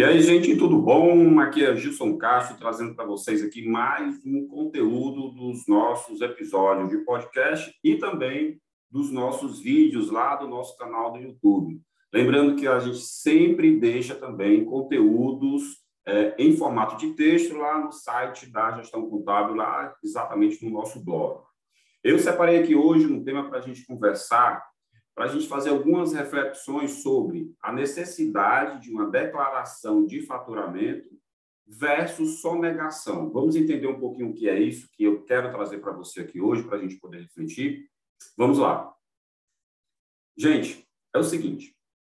E aí, gente, tudo bom? Aqui é Gilson Castro trazendo para vocês aqui mais um conteúdo dos nossos episódios de podcast e também dos nossos vídeos lá do nosso canal do YouTube. Lembrando que a gente sempre deixa também conteúdos é, em formato de texto lá no site da Gestão Contábil, lá exatamente no nosso blog. Eu separei aqui hoje um tema para a gente conversar para a gente fazer algumas reflexões sobre a necessidade de uma declaração de faturamento versus sonegação. Vamos entender um pouquinho o que é isso que eu quero trazer para você aqui hoje, para a gente poder refletir. Vamos lá. Gente, é o seguinte,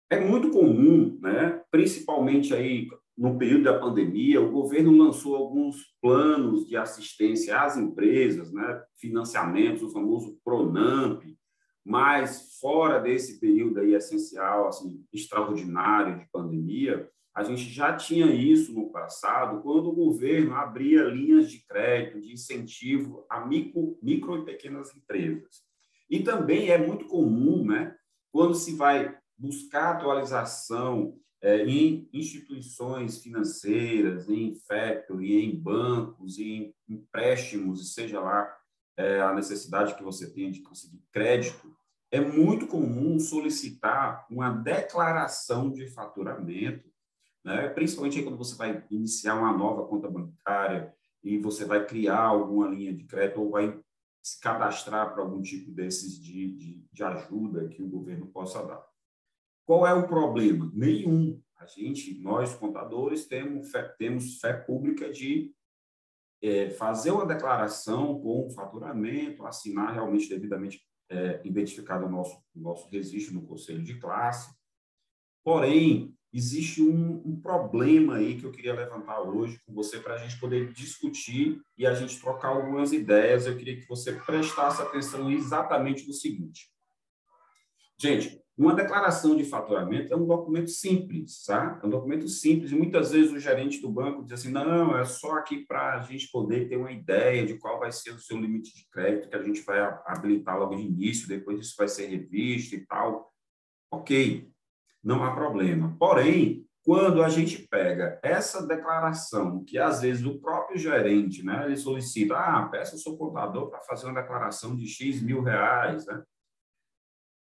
é muito comum, né, principalmente aí no período da pandemia, o governo lançou alguns planos de assistência às empresas, né, financiamentos, o famoso Pronamp, mas fora desse período aí essencial, assim, extraordinário de pandemia, a gente já tinha isso no passado, quando o governo abria linhas de crédito, de incentivo a micro, micro e pequenas empresas. E também é muito comum, né, quando se vai buscar atualização é, em instituições financeiras, em factory, em bancos, em empréstimos, seja lá é, a necessidade que você tem de conseguir crédito, é muito comum solicitar uma declaração de faturamento, né? principalmente quando você vai iniciar uma nova conta bancária e você vai criar alguma linha de crédito ou vai se cadastrar para algum tipo desses de, de, de ajuda que o governo possa dar. Qual é o problema? Nenhum. A gente, nós contadores, temos fé, temos fé pública de é, fazer uma declaração com faturamento, assinar realmente devidamente é, identificado o nosso, o nosso registro no conselho de classe. Porém, existe um, um, problema aí que eu queria levantar hoje com você para a gente poder discutir e a gente trocar algumas ideias. Eu queria que você prestasse atenção exatamente no seguinte. Gente, uma declaração de faturamento é um documento simples, tá? É um documento simples e muitas vezes o gerente do banco diz assim, não, é só aqui para a gente poder ter uma ideia de qual vai ser o seu limite de crédito que a gente vai habilitar logo de início, depois isso vai ser revisto e tal. Ok, não há problema. Porém, quando a gente pega essa declaração, que às vezes o próprio gerente, né, ele solicita, ah, peça o seu contador para fazer uma declaração de X mil reais, né?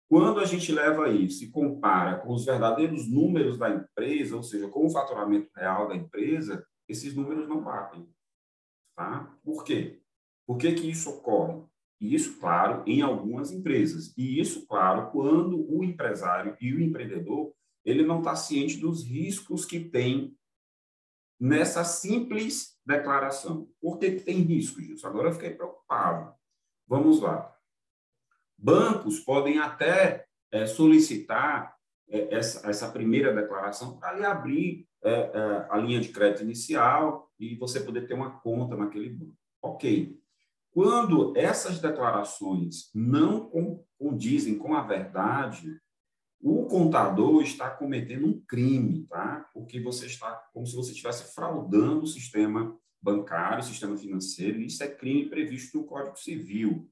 Quando a gente leva isso e compara com os verdadeiros números da empresa, ou seja, com o faturamento real da empresa, esses números não batem. Tá? Por quê? Por que, que isso ocorre? E isso, claro, em algumas empresas. E isso, claro, quando o empresário e o empreendedor ele não está ciente dos riscos que tem nessa simples declaração. Por que, que tem risco disso? Agora eu fiquei preocupado. Vamos lá. Bancos podem até é, solicitar é, essa, essa, primeira declaração para lhe abrir é, a linha de crédito inicial e você poder ter uma conta naquele banco. Ok. Quando essas declarações não condizem com a verdade, o contador está cometendo um crime, tá? Porque você está como se você estivesse fraudando o sistema bancário, o sistema financeiro, e isso é crime previsto no Código Civil.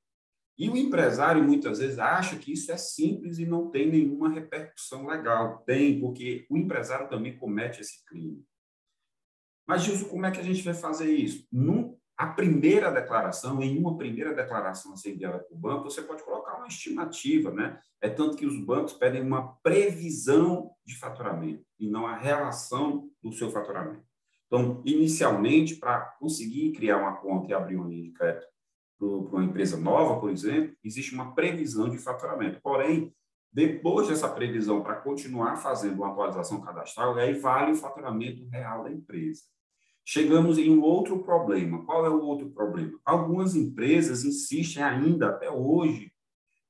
E o empresário muitas vezes acha que isso é simples e não tem nenhuma repercussão legal. Tem, porque o empresário também comete esse crime. Mas, Gilson, como é que a gente vai fazer isso? Num, a primeira declaração, em uma primeira declaração a ser enviada para o banco, você pode colocar uma estimativa, né? É tanto que os bancos pedem uma previsão de faturamento e não a relação do seu faturamento. Então, inicialmente, para conseguir criar uma conta e abrir uma linha de crédito para uma empresa nova, por exemplo, existe uma previsão de faturamento. Porém, depois dessa previsão, para continuar fazendo uma atualização cadastral, aí vale o faturamento real da empresa. Chegamos em um outro problema. Qual é o outro problema? Algumas empresas insistem ainda, até hoje,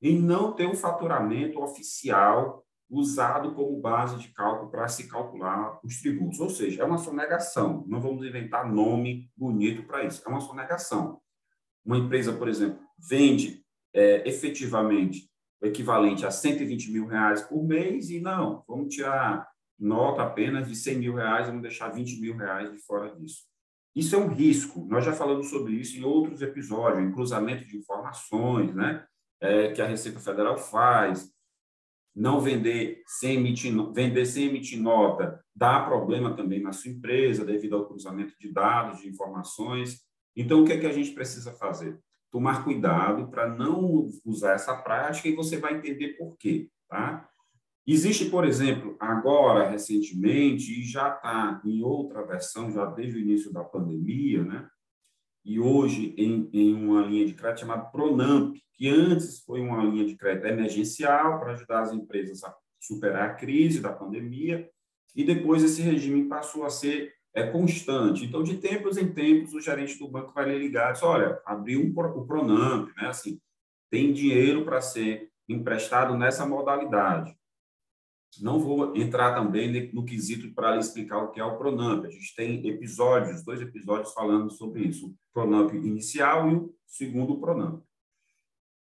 em não ter o faturamento oficial usado como base de cálculo para se calcular os tributos. Ou seja, é uma sonegação. Não vamos inventar nome bonito para isso. É uma sonegação uma empresa, por exemplo, vende é, efetivamente o equivalente a 120 mil reais por mês e não, vamos tirar nota apenas de 100 mil reais, vamos deixar 20 mil reais de fora disso. Isso é um risco. Nós já falamos sobre isso em outros episódios, em cruzamento de informações, né, é, que a Receita Federal faz. não vender sem emitir, vender sem emitir nota dá problema também na sua empresa devido ao cruzamento de dados, de informações. Então, o que é que a gente precisa fazer? Tomar cuidado para não usar essa prática e você vai entender por quê, tá? Existe, por exemplo, agora, recentemente, e já está em outra versão, já desde o início da pandemia, né? e hoje em, em uma linha de crédito chamada Pronamp, que antes foi uma linha de crédito emergencial para ajudar as empresas a superar a crise da pandemia, e depois esse regime passou a ser é, constante. Então, de tempos em tempos, o gerente do banco vai lhe ligar e diz, olha, abriu um, o Pronamp, né? assim, tem dinheiro para ser emprestado nessa modalidade. Não vou entrar também no quesito para lhe explicar o que é o Pronamp. A gente tem episódios, dois episódios falando sobre isso. O Pronamp inicial e o segundo Pronamp,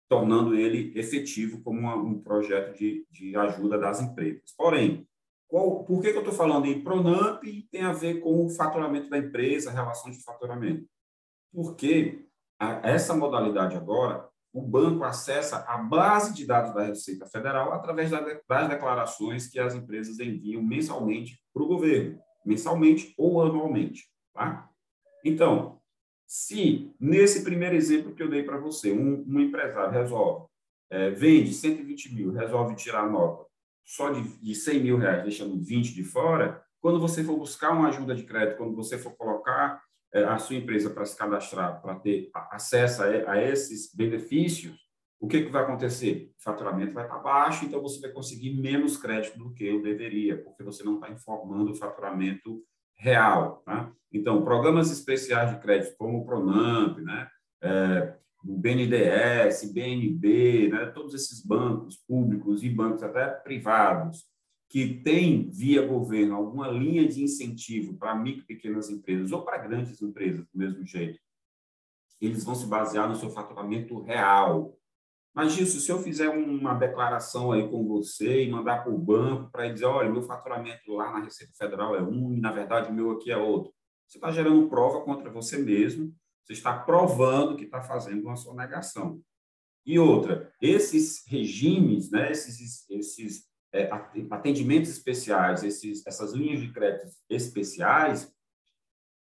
tornando ele efetivo como um projeto de, de ajuda das empresas. Porém, qual, por que, que eu estou falando em Pronamp e tem a ver com o faturamento da empresa, a relação de faturamento? Porque a, essa modalidade agora o banco acessa a base de dados da Receita Federal através das declarações que as empresas enviam mensalmente para o governo, mensalmente ou anualmente. Tá? Então, se nesse primeiro exemplo que eu dei para você, um, um, empresário resolve, é, vende 120 mil, resolve tirar a nota só de, de 100 mil reais, deixando 20 de fora, quando você for buscar uma ajuda de crédito, quando você for colocar é, a sua empresa para se cadastrar, para ter acesso a, esses benefícios, o que, que vai acontecer? O faturamento vai estar baixo, então você vai conseguir menos crédito do que eu deveria, porque você não está informando o faturamento real. Tá? Então, programas especiais de crédito, como o Pronamp, né? É, o BNDES, BNB, né? todos esses bancos públicos e bancos até privados, que tem, via governo, alguma linha de incentivo para micro e pequenas empresas ou para grandes empresas, do mesmo jeito, eles vão se basear no seu faturamento real. Mas, Gilson, se eu fizer uma declaração aí com você e mandar para o banco para dizer, olha, meu faturamento lá na Receita Federal é um e, na verdade, o meu aqui é outro. Você está gerando prova contra você mesmo, você está provando que está fazendo uma sonegação. E outra, esses regimes, né, esses, esses é, atendimentos especiais, esses, essas linhas de crédito especiais,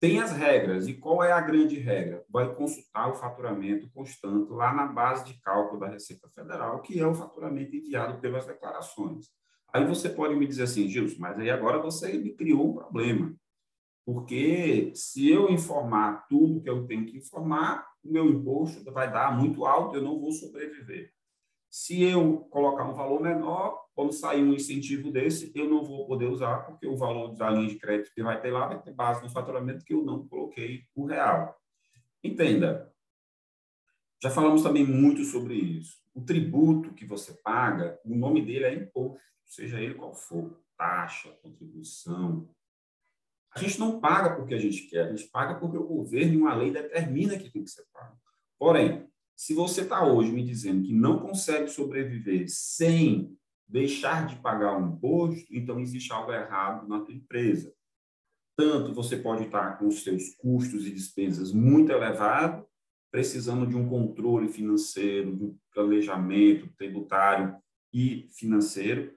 tem as regras. E qual é a grande regra? Vai consultar o faturamento constante lá na base de cálculo da Receita Federal, que é o faturamento enviado pelas declarações. Aí você pode me dizer assim, Gilson, mas aí agora você me criou um problema. Porque se eu informar tudo que eu tenho que informar, o meu imposto vai dar muito alto, eu não vou sobreviver. Se eu colocar um valor menor, quando sair um incentivo desse, eu não vou poder usar, porque o valor da linha de crédito que vai ter lá vai ter base no faturamento que eu não coloquei o real. Entenda. Já falamos também muito sobre isso. O tributo que você paga, o nome dele é imposto, seja ele qual for, taxa, contribuição. A gente não paga porque a gente quer, a gente paga porque o governo e uma lei determina que tem que ser pago. Porém, se você está hoje me dizendo que não consegue sobreviver sem deixar de pagar um imposto, então existe algo errado na tua empresa. Tanto você pode estar com os seus custos e despesas muito elevados, precisando de um controle financeiro, de um planejamento tributário e financeiro.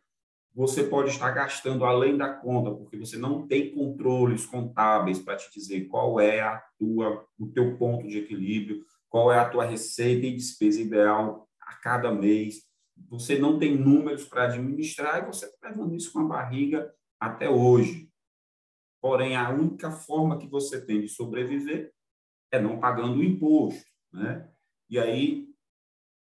Você pode estar gastando além da conta, porque você não tem controles contábeis para te dizer qual é a tua, o teu ponto de equilíbrio, qual é a tua receita e despesa ideal a cada mês. Você não tem números para administrar e você está levando isso com a barriga até hoje. Porém, a única forma que você tem de sobreviver é não pagando o imposto. Né? E aí,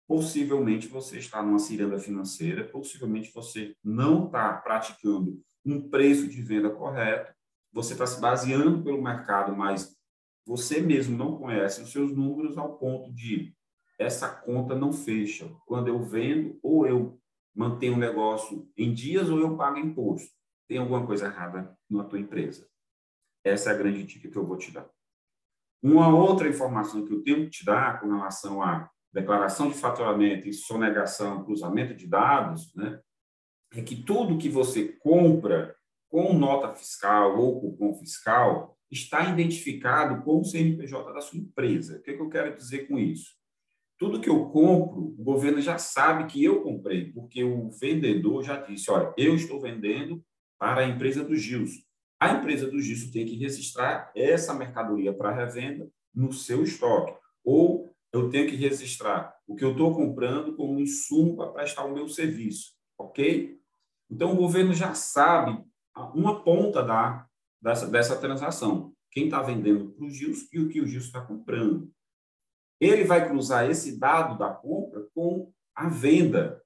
possivelmente, você está numa ciranda financeira, possivelmente você não está praticando um preço de venda correto, você está se baseando pelo mercado, mas você mesmo não conhece os seus números ao ponto de essa conta não fecha. Quando eu vendo, ou eu mantenho o negócio em dias, ou eu pago imposto. Tem alguma coisa errada na tua empresa. Essa é a grande dica que eu vou te dar. Uma outra informação que eu tenho que te dar com relação à declaração de faturamento e sonegação, cruzamento de dados, né, é que tudo que você compra com nota fiscal ou cupom fiscal, está identificado com o CNPJ da sua empresa. O que, é que eu quero dizer com isso? tudo que eu compro, o governo já sabe que eu comprei, porque o vendedor já disse: olha, eu estou vendendo para a empresa do Gilson. A empresa do Gilson tem que registrar essa mercadoria para revenda no seu estoque. Ou eu tenho que registrar o que eu estou comprando como insumo para prestar o meu serviço, ok? Então, o governo já sabe uma ponta da, dessa, dessa transação. Quem está vendendo para o Gilson e o que o Gilson está comprando. Ele vai cruzar esse dado da compra com a venda.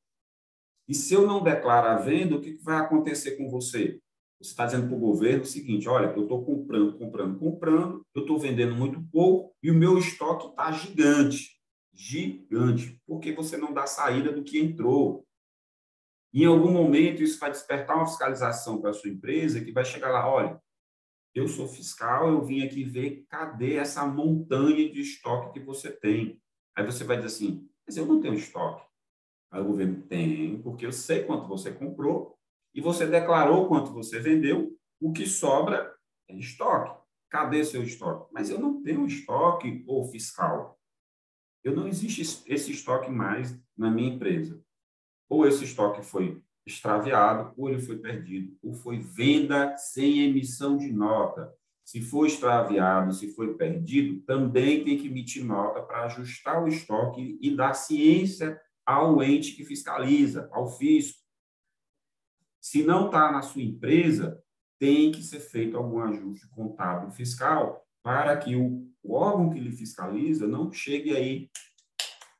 E se eu não declaro a venda, o que vai acontecer com você? Você está dizendo para o governo o seguinte: olha, eu estou comprando, comprando, comprando, eu estou vendendo muito pouco e o meu estoque está gigante. Gigante. Porque você não dá saída do que entrou. Em algum momento isso vai despertar uma fiscalização para a sua empresa que vai chegar lá: olha, eu sou fiscal, eu vim aqui ver cadê essa montanha de estoque que você tem. Aí você vai dizer assim: mas eu não tenho estoque. Aí o governo tem, porque eu sei quanto você comprou e você declarou quanto você vendeu, o que sobra é estoque. Cadê seu estoque? Mas eu não tenho estoque ou fiscal. Eu não existe esse estoque mais na minha empresa. Ou esse estoque foi extraviado, ou ele foi perdido, ou foi venda sem emissão de nota. Se for extraviado, se foi perdido, também tem que emitir nota para ajustar o estoque e dar ciência ao ente que fiscaliza, ao fisco. Se não está na sua empresa, tem que ser feito algum ajuste contábil fiscal para que o, o órgão que lhe fiscaliza não chegue aí,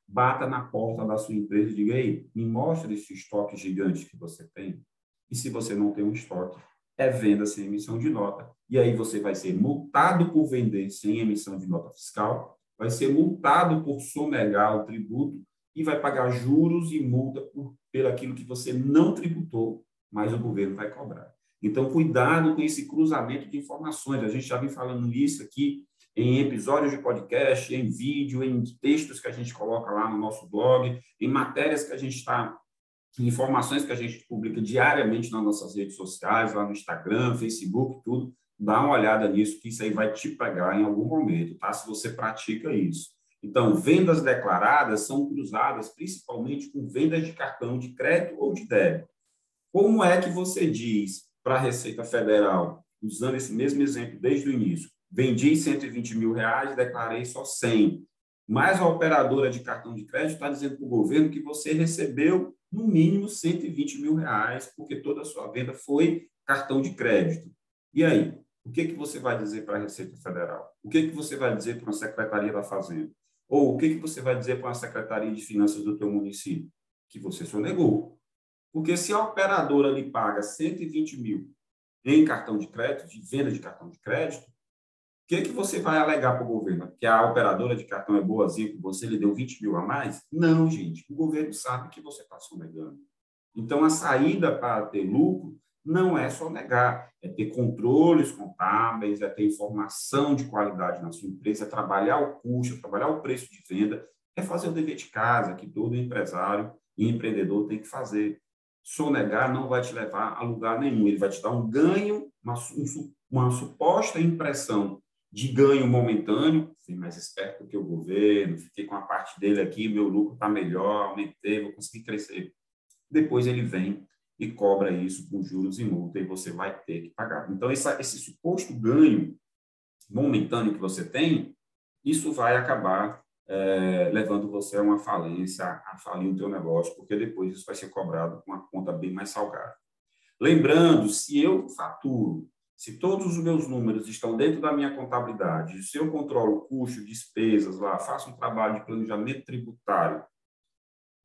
bata na porta da sua empresa e diga aí, me mostre esse estoque gigante que você tem. E se você não tem um estoque, é venda sem emissão de nota. E aí você vai ser multado por vender sem emissão de nota fiscal, vai ser multado por sonegar o tributo e vai pagar juros e multa por, pelo aquilo que você não tributou, mas o governo vai cobrar. Então, cuidado com esse cruzamento de informações. A gente já vem falando isso aqui em episódios de podcast, em vídeo, em textos que a gente coloca lá no nosso blog, em matérias que a gente está, informações que a gente publica diariamente nas nossas redes sociais, lá no Instagram, Facebook, tudo. Dá uma olhada nisso, que isso aí vai te pegar em algum momento, tá? Se você pratica isso. Então, vendas declaradas são cruzadas principalmente com vendas de cartão de crédito ou de débito. Como é que você diz para a Receita Federal, usando esse mesmo exemplo desde o início, vendi 120 mil reais, declarei só 100, mas a operadora de cartão de crédito está dizendo para o governo que você recebeu no mínimo 120 mil reais, porque toda a sua venda foi cartão de crédito. E aí? O que, que você vai dizer para a Receita Federal? O que, que você vai dizer para a Secretaria da Fazenda? Ou o que, que você vai dizer para a Secretaria de Finanças do teu município? Que você sonegou. Porque se a operadora lhe paga 120 mil em cartão de crédito, de venda de cartão de crédito, o que, que você vai alegar para o governo? Que a operadora de cartão é boazinha, que você lhe deu 20 mil a mais? Não, gente. O governo sabe que você está sonegando. Então, a saída para ter lucro não é só negar, é ter controles contábeis, é ter informação de qualidade na sua empresa, é trabalhar o custo, é trabalhar o preço de venda, é fazer o dever de casa que todo empresário e empreendedor tem que fazer. Sonegar não vai te levar a lugar nenhum, ele vai te dar um ganho, uma, uma suposta impressão de ganho momentâneo, fui mais esperto que o governo, fiquei com a parte dele aqui, meu lucro está melhor, aumentei, vou conseguir crescer. Depois ele vem e cobra isso com juros e multa e você vai ter que pagar. Então, esse, esse suposto ganho momentâneo que você tem, isso vai acabar é, levando você a uma falência, a falir o teu negócio, porque depois isso vai ser cobrado com uma conta bem mais salgada. Lembrando, se eu faturo, se todos os meus números estão dentro da minha contabilidade, se eu controlo custo, despesas lá, faço um trabalho de planejamento tributário,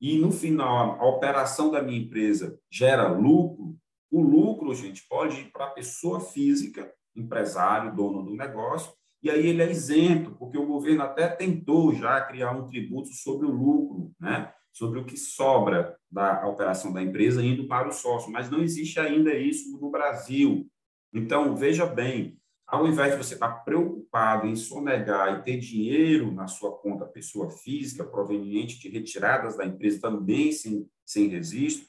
e no final a operação da minha empresa gera lucro, o lucro, gente, pode ir para a pessoa física, empresário, dono do negócio, e aí ele é isento, porque o governo até tentou já criar um tributo sobre o lucro, né? sobre o que sobra da operação da empresa indo para o sócio, mas não existe ainda isso no Brasil. Então, veja bem, ao invés de você estar preocupado em sonegar e ter dinheiro na sua conta pessoa física proveniente de retiradas da empresa também sem, sem registro,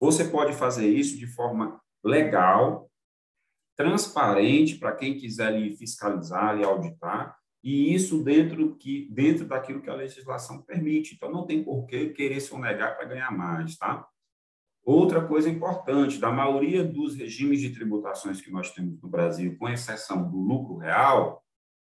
você pode fazer isso de forma legal, transparente para quem quiser lhe fiscalizar e auditar, e isso dentro, que, dentro daquilo que a legislação permite. Então, não tem por que querer sonegar para ganhar mais, tá? Outra coisa importante, da maioria dos regimes de tributações que nós temos no Brasil, com exceção do lucro real,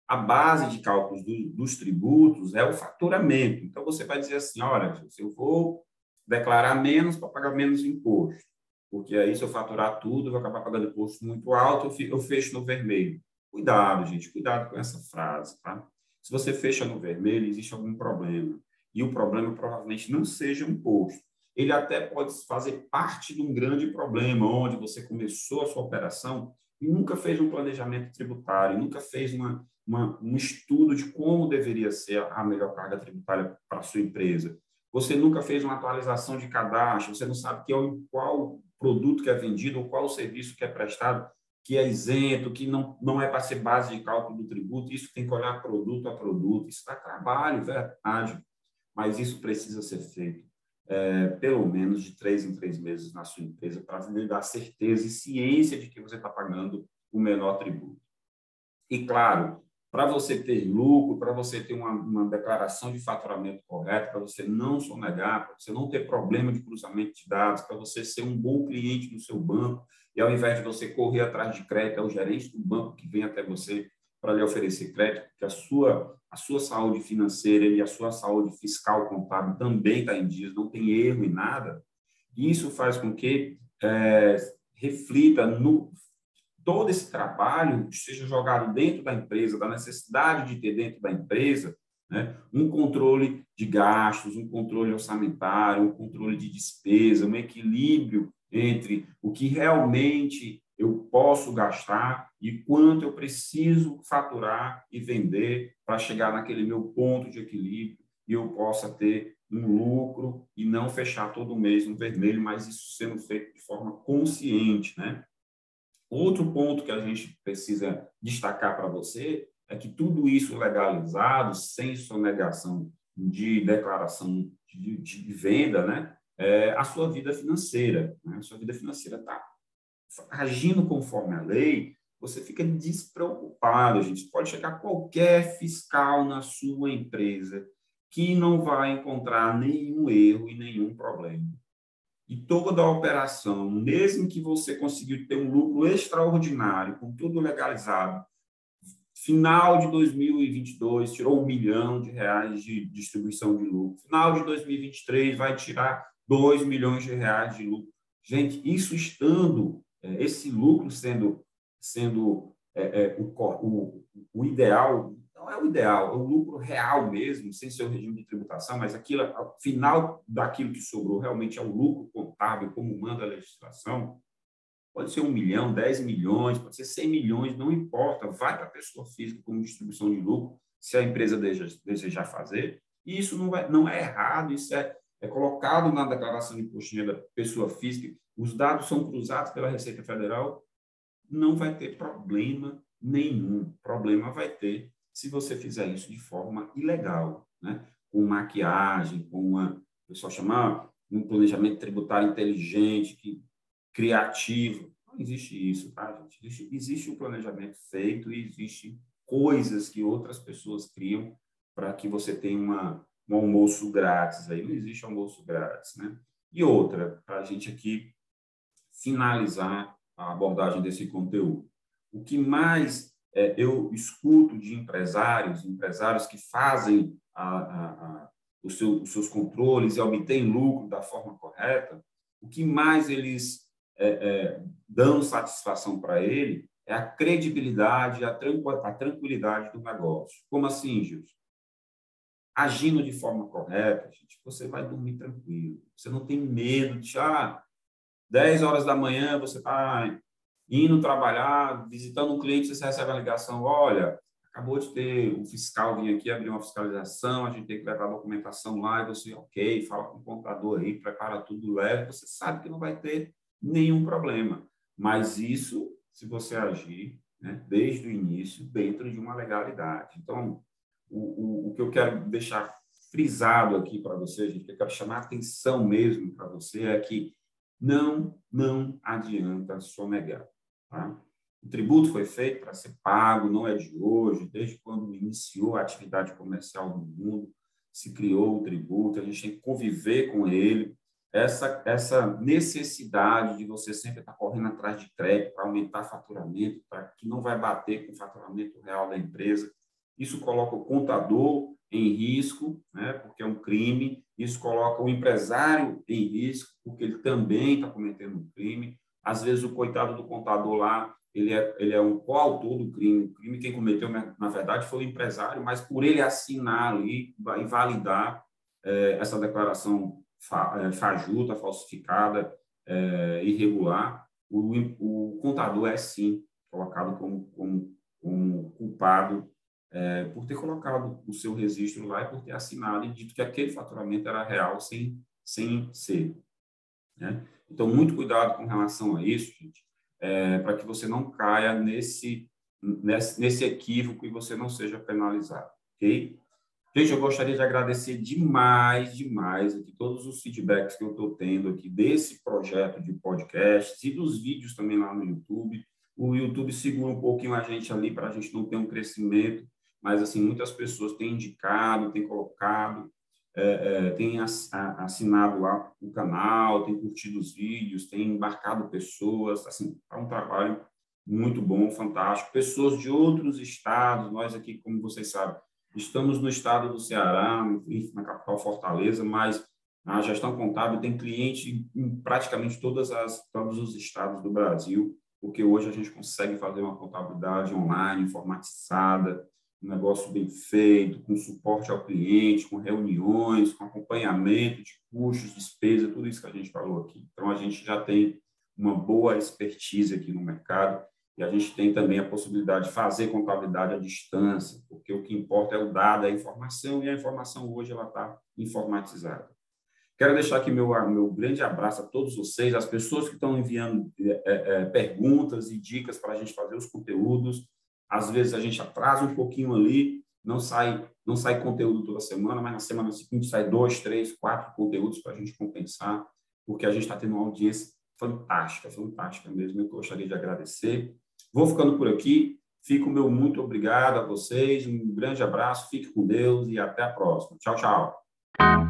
a base de cálculos do, dos tributos é o faturamento. Então, você vai dizer assim, olha, se eu vou declarar menos para pagar menos imposto, porque aí se eu faturar tudo, eu vou acabar pagando imposto muito alto, eu fecho no vermelho. Cuidado, gente, cuidado com essa frase, tá? Se você fecha no vermelho, existe algum problema. E o problema provavelmente não seja um imposto ele até pode fazer parte de um grande problema, onde você começou a sua operação e nunca fez um planejamento tributário, nunca fez uma, uma, um estudo de como deveria ser a melhor carga tributária para a sua empresa. Você nunca fez uma atualização de cadastro, você não sabe que é qual produto que é vendido ou qual serviço que é prestado, que é isento, que não, não é para ser base de cálculo do tributo, isso tem que olhar produto a produto, isso dá trabalho, verdade, mas isso precisa ser feito é, pelo menos de três em três meses na sua empresa para lhe dar certeza e ciência de que você está pagando o menor tributo. E, claro, para você ter lucro, para você ter uma, uma, declaração de faturamento correta, para você não sonegar, para você não ter problema de cruzamento de dados, para você ser um bom cliente do seu banco, e ao invés de você correr atrás de crédito, é o gerente do banco que vem até você para lhe oferecer crédito, porque a sua, a sua saúde financeira e a sua saúde fiscal contábil também está em dias, não tem erro em nada. Isso faz com que é, reflita no todo esse trabalho seja jogado dentro da empresa, da necessidade de ter dentro da empresa né, um controle de gastos, um controle orçamentário, um controle de despesa, um equilíbrio entre o que realmente eu posso gastar e quanto eu preciso faturar e vender para chegar naquele meu ponto de equilíbrio e eu possa ter um lucro e não fechar todo mês no vermelho, mas isso sendo feito de forma consciente, né? Outro ponto que a gente precisa destacar para você é que tudo isso legalizado, sem sonegação de declaração de, de venda, né? É a sua vida financeira. Né? A sua vida financeira está agindo conforme a lei, você fica despreocupado, gente. Pode chegar qualquer fiscal na sua empresa que não vai encontrar nenhum erro e nenhum problema. E toda a operação, mesmo que você conseguiu ter um lucro extraordinário, com tudo legalizado, final de 2022 tirou um milhão de reais de distribuição de lucro, final de 2023 vai tirar dois milhões de reais de lucro. Gente, isso estando é, esse lucro sendo, sendo é, é, o, o, o, ideal, não é o ideal, é o lucro real mesmo, sem ser o regime de tributação, mas aquilo, ao final daquilo que sobrou realmente é o lucro contábil, como manda a legislação, pode ser um milhão, dez milhões, pode ser cem milhões, não importa, vai para a pessoa física como distribuição de lucro, se a empresa desejar fazer, e isso não, vai, não é errado, isso é, é colocado na declaração de imposto da pessoa física, os dados são cruzados pela Receita Federal, não vai ter problema nenhum. Problema vai ter se você fizer isso de forma ilegal, né? com maquiagem, com uma, o pessoal chama um planejamento tributário inteligente, que, criativo. Não existe isso, tá, gente? Existe, existe um planejamento feito e existe coisas que outras pessoas criam para que você tenha uma, um almoço grátis. Aí não existe almoço grátis, né? E outra, para a gente aqui finalizar a abordagem desse conteúdo. O que mais é, eu escuto de empresários, empresários que fazem a, a, a, os, seu, os, seus controles e obtêm lucro da forma correta, o que mais eles é, é, dão satisfação para ele é a credibilidade, a, a tranquilidade do negócio. Como assim, Gilson? Agindo de forma correta, gente, você vai dormir tranquilo. Você não tem medo de, ah, 10 horas da manhã, você está indo trabalhar, visitando um cliente, você recebe a ligação, olha, acabou de ter um fiscal vir aqui abrir uma fiscalização, a gente tem que levar a documentação lá, e você, ok, fala com o contador aí, prepara tudo, leva, você sabe que não vai ter nenhum problema. Mas isso, se você agir né, desde o início, dentro de uma legalidade. Então, o, o, o que eu quero deixar frisado aqui para você, gente, que eu quero chamar a atenção mesmo para você, é que não, não adianta sonegar. Tá? O tributo foi feito para ser pago, não é de hoje, desde quando iniciou a atividade comercial no mundo, se criou o tributo, a gente tem que conviver com ele. Essa, essa necessidade de você sempre estar correndo atrás de crédito para aumentar faturamento, para que não vai bater com o faturamento real da empresa. Isso coloca o contador em risco, né, porque é um crime. Isso coloca o empresário em risco, porque ele também está cometendo um crime. Às vezes, o coitado do contador lá ele é, ele é um coautor do crime. O crime quem cometeu, na verdade, foi o empresário, mas por ele assinar ali e validar é, essa declaração é, fajuta, falsificada, é, irregular, o, o, contador é sim colocado como, como, como culpado por ter colocado o seu registro lá e por ter assinado e dito que aquele faturamento era real sem, sem ser. Né? Então, muito cuidado com relação a isso, gente é, para que você não caia nesse, nesse, nesse equívoco e você não seja penalizado, ok? Gente, eu gostaria de agradecer demais, demais aqui todos os feedbacks que eu estou tendo aqui desse projeto de podcast e dos vídeos também lá no YouTube. O YouTube segura um pouquinho a gente ali para a gente não ter um crescimento, mas assim muitas pessoas têm indicado, têm colocado é, é, tem assinado lá o canal, tem curtido os vídeos, tem embarcado pessoas, assim, é um trabalho muito bom, fantástico. Pessoas de outros estados, nós aqui, como vocês sabem, estamos no estado do Ceará, na capital Fortaleza, mas a gestão contábil tem cliente em praticamente todas as, todos os estados do Brasil, porque hoje a gente consegue fazer uma contabilidade online, informatizada, um negócio bem feito, com suporte ao cliente, com reuniões, com acompanhamento de custos, despesa, tudo isso que a gente falou aqui. Então, a gente já tem uma boa expertise aqui no mercado e a gente tem também a possibilidade de fazer contabilidade à distância, porque o que importa é o dado, é a informação, e a informação hoje ela está informatizada. Quero deixar aqui meu, meu grande abraço a todos vocês, as pessoas que estão enviando é, é, perguntas e dicas para a gente fazer os conteúdos. Às vezes a gente atrasa um pouquinho ali, não sai não sai conteúdo toda semana, mas na semana seguinte sai dois, três, quatro conteúdos para a gente compensar, porque a gente está tendo uma audiência fantástica, fantástica mesmo. Eu gostaria de agradecer. Vou ficando por aqui. Fico meu muito obrigado a vocês. Um grande abraço. Fique com Deus e até a próxima. Tchau, tchau.